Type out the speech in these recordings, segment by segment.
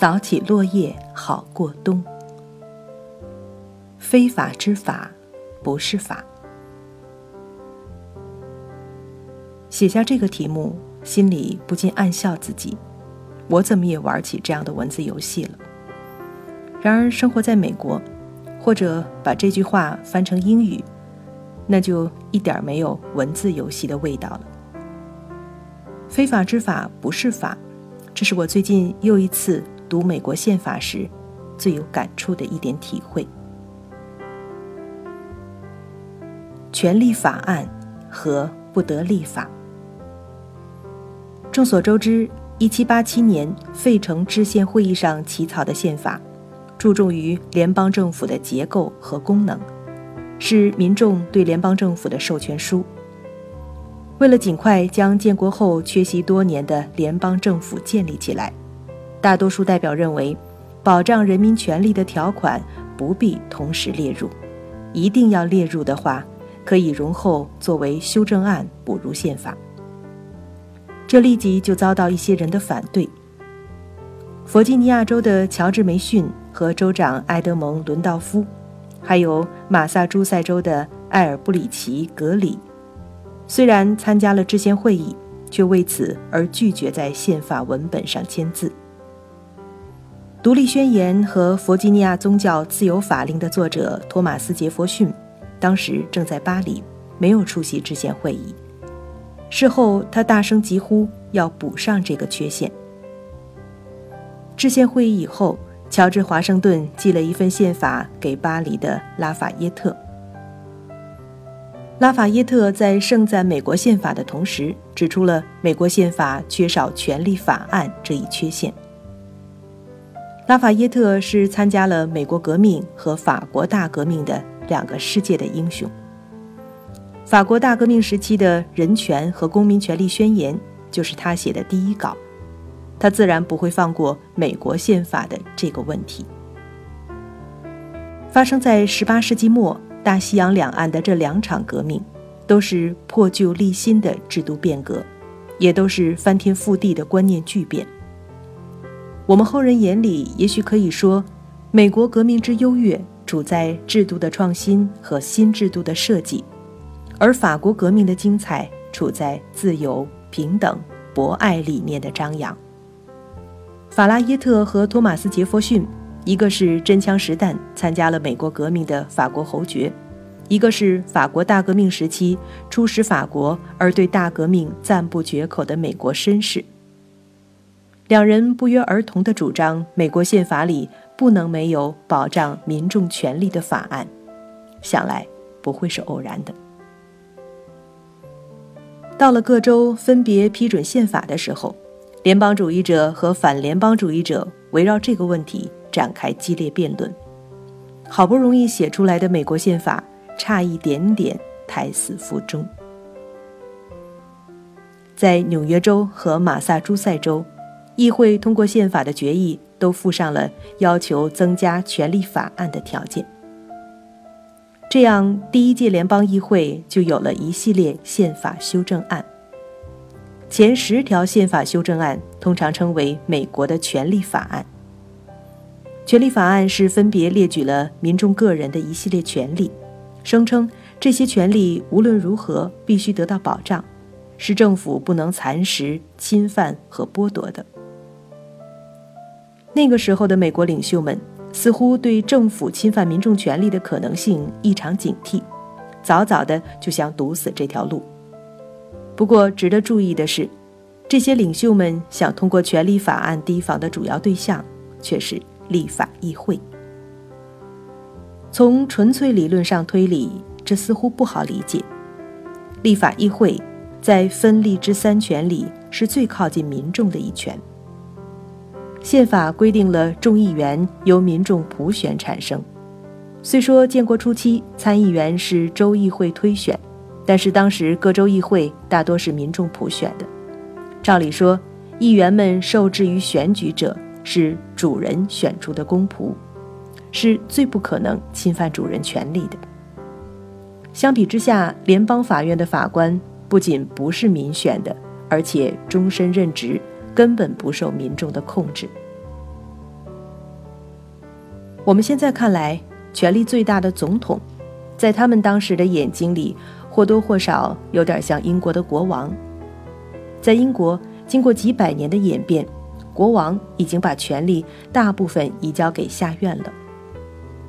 扫起落叶好过冬。非法之法，不是法。写下这个题目，心里不禁暗笑自己：我怎么也玩起这样的文字游戏了？然而，生活在美国，或者把这句话翻成英语，那就一点没有文字游戏的味道了。非法之法不是法，这是我最近又一次读美国宪法时最有感触的一点体会。权利法案和不得立法。众所周知，一七八七年费城制宪会议上起草的宪法，注重于联邦政府的结构和功能，是民众对联邦政府的授权书。为了尽快将建国后缺席多年的联邦政府建立起来，大多数代表认为，保障人民权利的条款不必同时列入，一定要列入的话，可以容后作为修正案补入宪法。这立即就遭到一些人的反对。弗吉尼亚州的乔治·梅逊和州长埃德蒙·伦道夫，还有马萨诸塞州的埃尔布里奇·格里。虽然参加了制宪会议，却为此而拒绝在宪法文本上签字。独立宣言和弗吉尼亚宗教自由法令的作者托马斯·杰佛逊，当时正在巴黎，没有出席制宪会议。事后，他大声疾呼要补上这个缺陷。制宪会议以后，乔治·华盛顿寄了一份宪法给巴黎的拉法耶特。拉法耶特在盛赞美国宪法的同时，指出了美国宪法缺少权利法案这一缺陷。拉法耶特是参加了美国革命和法国大革命的两个世界的英雄。法国大革命时期的人权和公民权利宣言就是他写的第一稿，他自然不会放过美国宪法的这个问题。发生在18世纪末。大西洋两岸的这两场革命，都是破旧立新的制度变革，也都是翻天覆地的观念巨变。我们后人眼里，也许可以说，美国革命之优越，主在制度的创新和新制度的设计；而法国革命的精彩，处在自由、平等、博爱理念的张扬。法拉耶特和托马斯·杰佛逊。一个是真枪实弹参加了美国革命的法国侯爵，一个是法国大革命时期出使法国而对大革命赞不绝口的美国绅士。两人不约而同地主张，美国宪法里不能没有保障民众权利的法案，想来不会是偶然的。到了各州分别批准宪法的时候，联邦主义者和反联邦主义者围绕这个问题。展开激烈辩论，好不容易写出来的美国宪法差一点点胎死腹中。在纽约州和马萨诸塞州，议会通过宪法的决议都附上了要求增加权力法案的条件。这样，第一届联邦议会就有了一系列宪法修正案。前十条宪法修正案通常称为美国的权利法案。权利法案是分别列举了民众个人的一系列权利，声称这些权利无论如何必须得到保障，是政府不能蚕食、侵犯和剥夺的。那个时候的美国领袖们似乎对政府侵犯民众权利的可能性异常警惕，早早的就想堵死这条路。不过，值得注意的是，这些领袖们想通过权力法案提防的主要对象却是。立法议会，从纯粹理论上推理，这似乎不好理解。立法议会在分立之三权里是最靠近民众的一权。宪法规定了众议员由民众普选产生。虽说建国初期参议员是州议会推选，但是当时各州议会大多是民众普选的。照理说，议员们受制于选举者。是主人选出的公仆，是最不可能侵犯主人权利的。相比之下，联邦法院的法官不仅不是民选的，而且终身任职，根本不受民众的控制。我们现在看来，权力最大的总统，在他们当时的眼睛里，或多或少有点像英国的国王。在英国，经过几百年的演变，国王已经把权力大部分移交给下院了。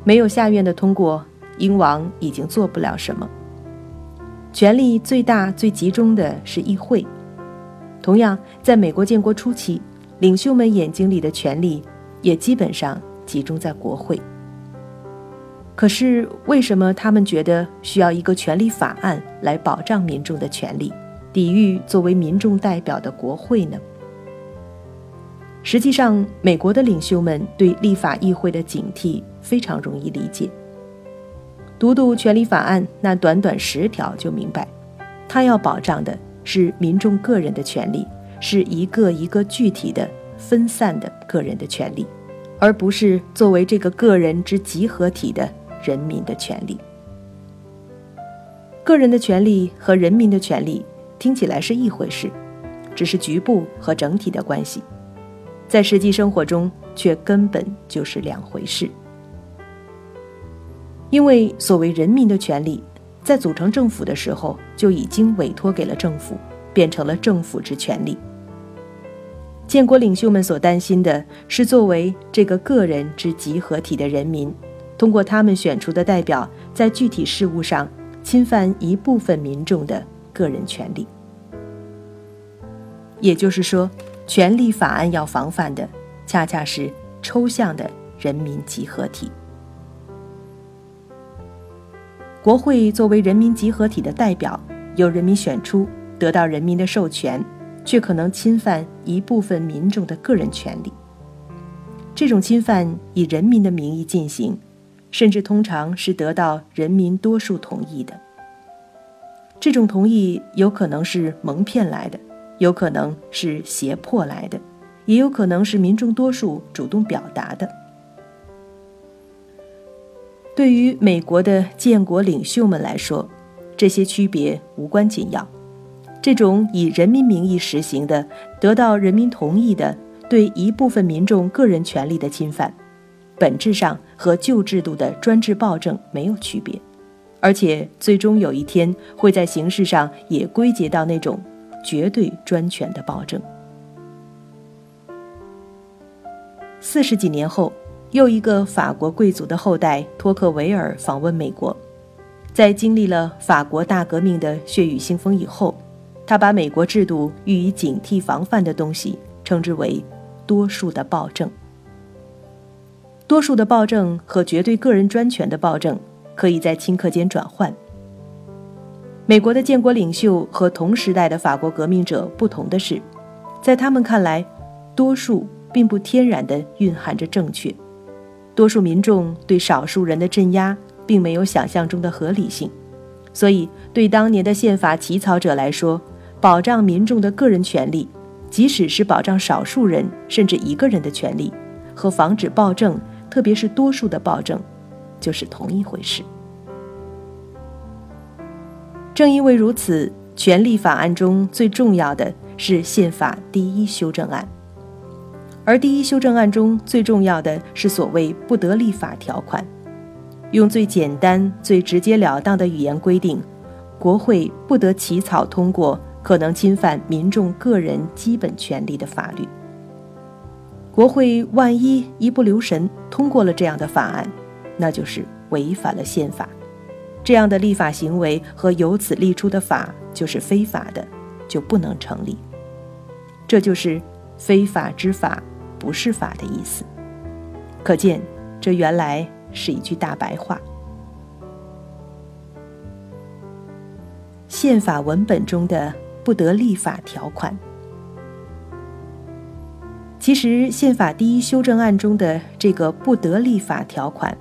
没有下院的通过，英王已经做不了什么。权力最大、最集中的是议会。同样，在美国建国初期，领袖们眼睛里的权力也基本上集中在国会。可是，为什么他们觉得需要一个权利法案来保障民众的权利，抵御作为民众代表的国会呢？实际上，美国的领袖们对立法议会的警惕非常容易理解。读读权利法案那短短十条就明白，他要保障的是民众个人的权利，是一个一个具体的分散的个人的权利，而不是作为这个个人之集合体的人民的权利。个人的权利和人民的权利听起来是一回事，只是局部和整体的关系。在实际生活中，却根本就是两回事。因为所谓人民的权利，在组成政府的时候就已经委托给了政府，变成了政府之权利。建国领袖们所担心的是，作为这个个人之集合体的人民，通过他们选出的代表，在具体事务上侵犯一部分民众的个人权利。也就是说。权利法案要防范的，恰恰是抽象的人民集合体。国会作为人民集合体的代表，由人民选出，得到人民的授权，却可能侵犯一部分民众的个人权利。这种侵犯以人民的名义进行，甚至通常是得到人民多数同意的。这种同意有可能是蒙骗来的。有可能是胁迫来的，也有可能是民众多数主动表达的。对于美国的建国领袖们来说，这些区别无关紧要。这种以人民名义实行的、得到人民同意的对一部分民众个人权利的侵犯，本质上和旧制度的专制暴政没有区别，而且最终有一天会在形式上也归结到那种。绝对专权的暴政。四十几年后，又一个法国贵族的后代托克维尔访问美国，在经历了法国大革命的血雨腥风以后，他把美国制度予以警惕防范的东西称之为“多数的暴政”。多数的暴政和绝对个人专权的暴政可以在顷刻间转换。美国的建国领袖和同时代的法国革命者不同的是，在他们看来，多数并不天然地蕴含着正确。多数民众对少数人的镇压并没有想象中的合理性，所以对当年的宪法起草者来说，保障民众的个人权利，即使是保障少数人甚至一个人的权利，和防止暴政，特别是多数的暴政，就是同一回事。正因为如此，权利法案中最重要的是宪法第一修正案，而第一修正案中最重要的是所谓不得立法条款，用最简单、最直截了当的语言规定，国会不得起草通过可能侵犯民众个人基本权利的法律。国会万一一不留神通过了这样的法案，那就是违反了宪法。这样的立法行为和由此立出的法就是非法的，就不能成立。这就是“非法之法不是法”的意思。可见，这原来是一句大白话。宪法文本中的不得立法条款，其实宪法第一修正案中的这个不得立法条款，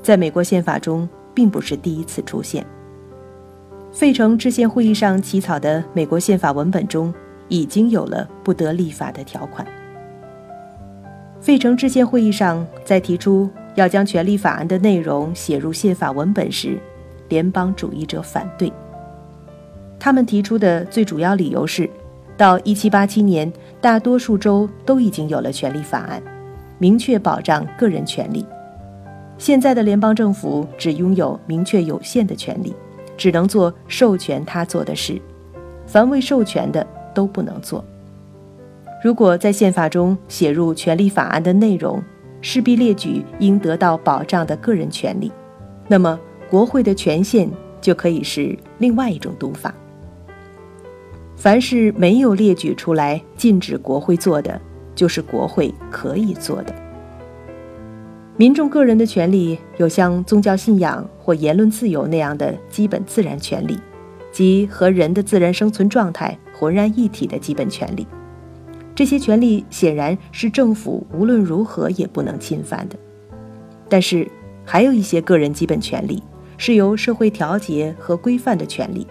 在美国宪法中。并不是第一次出现。费城制宪会议上起草的美国宪法文本中，已经有了不得立法的条款。费城制宪会议上在提出要将权利法案的内容写入宪法文本时，联邦主义者反对。他们提出的最主要理由是，到1787年，大多数州都已经有了权利法案，明确保障个人权利。现在的联邦政府只拥有明确有限的权利，只能做授权他做的事，凡未授权的都不能做。如果在宪法中写入权利法案的内容，势必列举应得到保障的个人权利，那么国会的权限就可以是另外一种读法。凡是没有列举出来禁止国会做的，就是国会可以做的。民众个人的权利有像宗教信仰或言论自由那样的基本自然权利，即和人的自然生存状态浑然一体的基本权利。这些权利显然是政府无论如何也不能侵犯的。但是，还有一些个人基本权利是由社会调节和规范的权利，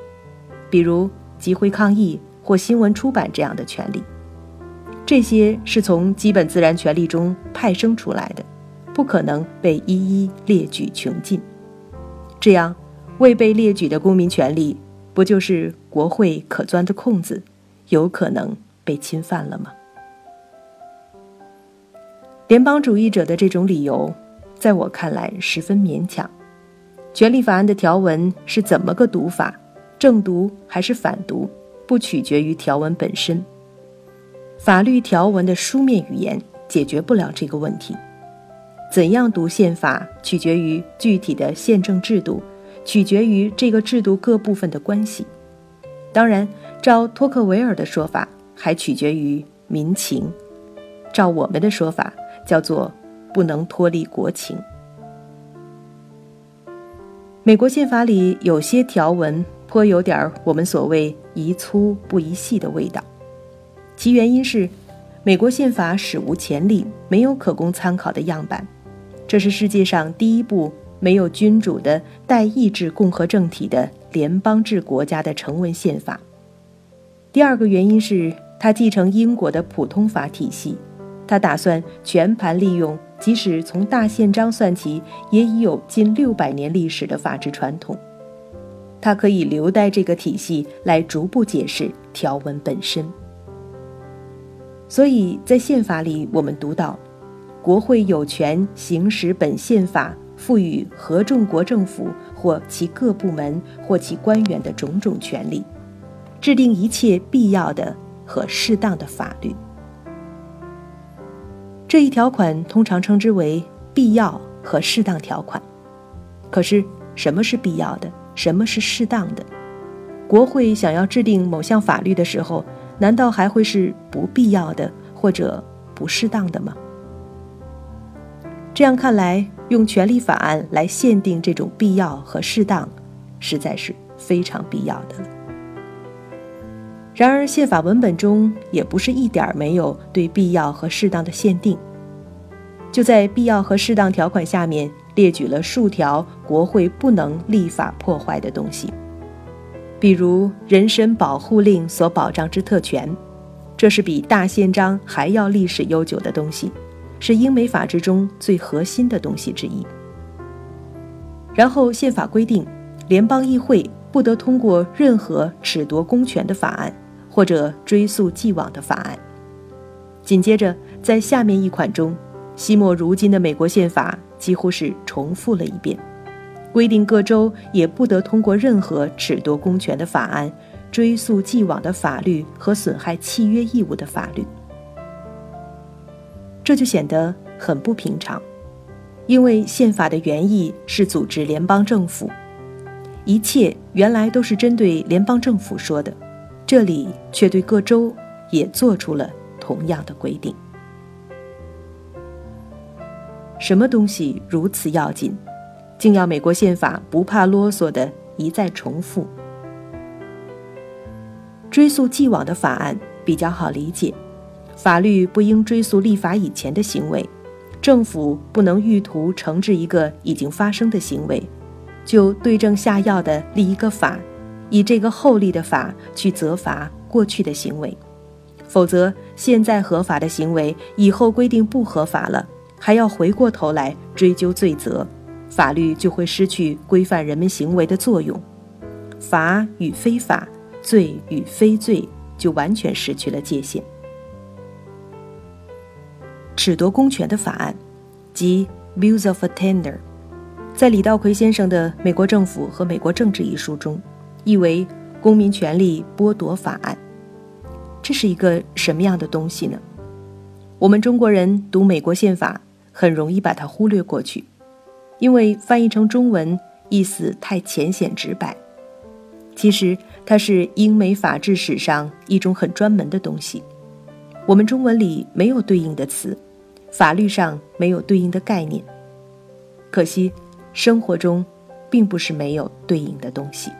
比如集会抗议或新闻出版这样的权利。这些是从基本自然权利中派生出来的。不可能被一一列举穷尽，这样未被列举的公民权利，不就是国会可钻的空子，有可能被侵犯了吗？联邦主义者的这种理由，在我看来十分勉强。权利法案的条文是怎么个读法，正读还是反读，不取决于条文本身。法律条文的书面语言解决不了这个问题。怎样读宪法，取决于具体的宪政制度，取决于这个制度各部分的关系。当然，照托克维尔的说法，还取决于民情；照我们的说法，叫做不能脱离国情。美国宪法里有些条文颇有点我们所谓“宜粗不宜细”的味道，其原因是，美国宪法史无前例，没有可供参考的样板。这是世界上第一部没有君主的代议制共和政体的联邦制国家的成文宪法。第二个原因是，他继承英国的普通法体系，他打算全盘利用即使从大宪章算起也已有近六百年历史的法治传统，他可以留待这个体系来逐步解释条文本身。所以在宪法里，我们读到。国会有权行使本宪法赋予合众国政府或其各部门或其官员的种种权利，制定一切必要的和适当的法律。这一条款通常称之为必要和适当条款。可是，什么是必要的？什么是适当的？国会想要制定某项法律的时候，难道还会是不必要的或者不适当的吗？这样看来，用权利法案来限定这种必要和适当，实在是非常必要的。然而，宪法文本中也不是一点儿没有对必要和适当的限定。就在必要和适当条款下面列举了数条国会不能立法破坏的东西，比如人身保护令所保障之特权，这是比大宪章还要历史悠久的东西。是英美法制中最核心的东西之一。然后，宪法规定，联邦议会不得通过任何褫夺公权的法案或者追溯既往的法案。紧接着，在下面一款中，惜墨如金的美国宪法几乎是重复了一遍，规定各州也不得通过任何褫夺公权的法案、追溯既往的法律和损害契约义务的法律。这就显得很不平常，因为宪法的原意是组织联邦政府，一切原来都是针对联邦政府说的，这里却对各州也做出了同样的规定。什么东西如此要紧，竟要美国宪法不怕啰嗦的一再重复？追溯既往的法案比较好理解。法律不应追溯立法以前的行为，政府不能欲图惩治一个已经发生的行为，就对症下药的立一个法，以这个后立的法去责罚过去的行为，否则现在合法的行为以后规定不合法了，还要回过头来追究罪责，法律就会失去规范人们行为的作用，法与非法，罪与非罪就完全失去了界限。褫夺公权的法案，即 Bills of Attender 在李道奎先生的《美国政府和美国政治》一书中，译为《公民权利剥夺法案》。这是一个什么样的东西呢？我们中国人读美国宪法很容易把它忽略过去，因为翻译成中文意思太浅显直白。其实它是英美法治史上一种很专门的东西，我们中文里没有对应的词，法律上没有对应的概念。可惜，生活中并不是没有对应的东西。